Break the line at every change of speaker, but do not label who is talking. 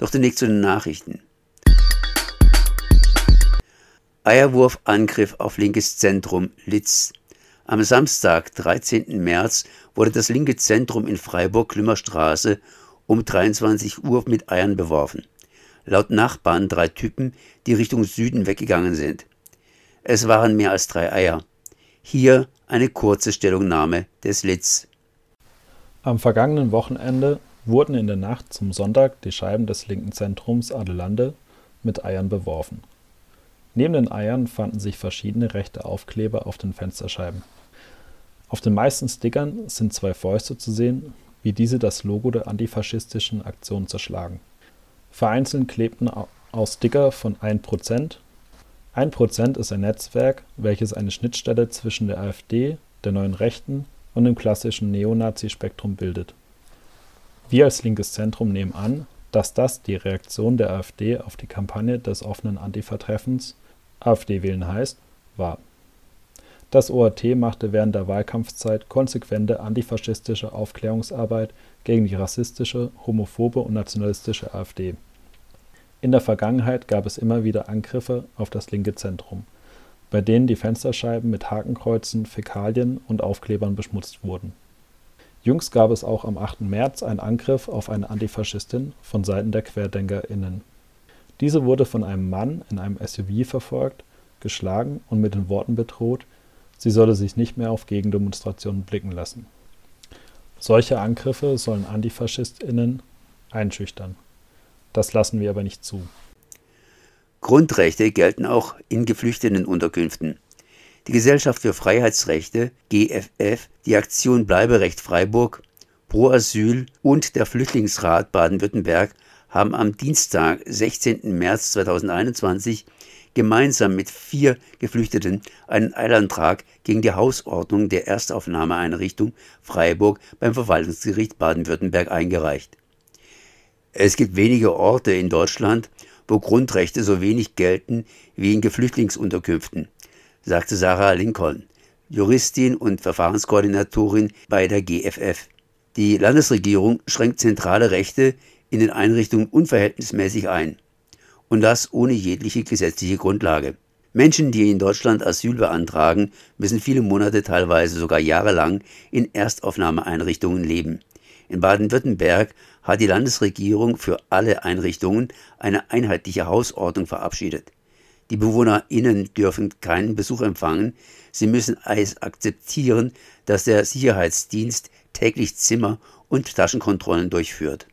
Doch zunächst zu den Nachrichten. Eierwurfangriff auf linkes Zentrum Litz. Am Samstag, 13. März, wurde das linke Zentrum in Freiburg-Klümmerstraße um 23 Uhr mit Eiern beworfen. Laut Nachbarn drei Typen, die Richtung Süden weggegangen sind. Es waren mehr als drei Eier. Hier eine kurze Stellungnahme des Litz.
Am vergangenen Wochenende wurden in der Nacht zum Sonntag die Scheiben des linken Zentrums Adelande mit Eiern beworfen. Neben den Eiern fanden sich verschiedene rechte Aufkleber auf den Fensterscheiben. Auf den meisten Stickern sind zwei Fäuste zu sehen, wie diese das Logo der antifaschistischen Aktion zerschlagen. Vereinzelt klebten auch Sticker von 1%. 1% ist ein Netzwerk, welches eine Schnittstelle zwischen der AfD, der Neuen Rechten und dem klassischen Neonazi-Spektrum bildet. Wir als linkes Zentrum nehmen an, dass das die Reaktion der AfD auf die Kampagne des offenen Antifa-Treffens AfD wählen heißt, war. Das OAT machte während der Wahlkampfzeit konsequente antifaschistische Aufklärungsarbeit gegen die rassistische, homophobe und nationalistische AfD. In der Vergangenheit gab es immer wieder Angriffe auf das linke Zentrum, bei denen die Fensterscheiben mit Hakenkreuzen, Fäkalien und Aufklebern beschmutzt wurden Jüngst gab es auch am 8. März einen Angriff auf eine Antifaschistin von Seiten der QuerdenkerInnen. Diese wurde von einem Mann in einem SUV verfolgt, geschlagen und mit den Worten bedroht, sie solle sich nicht mehr auf Gegendemonstrationen blicken lassen. Solche Angriffe sollen AntifaschistInnen einschüchtern. Das lassen wir aber nicht zu.
Grundrechte gelten auch in Geflüchtetenunterkünften. Die Gesellschaft für Freiheitsrechte (GFF), die Aktion Bleiberecht Freiburg, Pro Asyl und der Flüchtlingsrat Baden-Württemberg haben am Dienstag, 16. März 2021 gemeinsam mit vier Geflüchteten einen Eilantrag gegen die Hausordnung der Erstaufnahmeeinrichtung Freiburg beim Verwaltungsgericht Baden-Württemberg eingereicht. Es gibt wenige Orte in Deutschland, wo Grundrechte so wenig gelten wie in Geflüchtlingsunterkünften sagte Sarah Lincoln, Juristin und Verfahrenskoordinatorin bei der GFF. Die Landesregierung schränkt zentrale Rechte in den Einrichtungen unverhältnismäßig ein. Und das ohne jegliche gesetzliche Grundlage. Menschen, die in Deutschland Asyl beantragen, müssen viele Monate, teilweise sogar jahrelang in Erstaufnahmeeinrichtungen leben. In Baden-Württemberg hat die Landesregierung für alle Einrichtungen eine einheitliche Hausordnung verabschiedet. Die BewohnerInnen dürfen keinen Besuch empfangen. Sie müssen akzeptieren, dass der Sicherheitsdienst täglich Zimmer- und Taschenkontrollen durchführt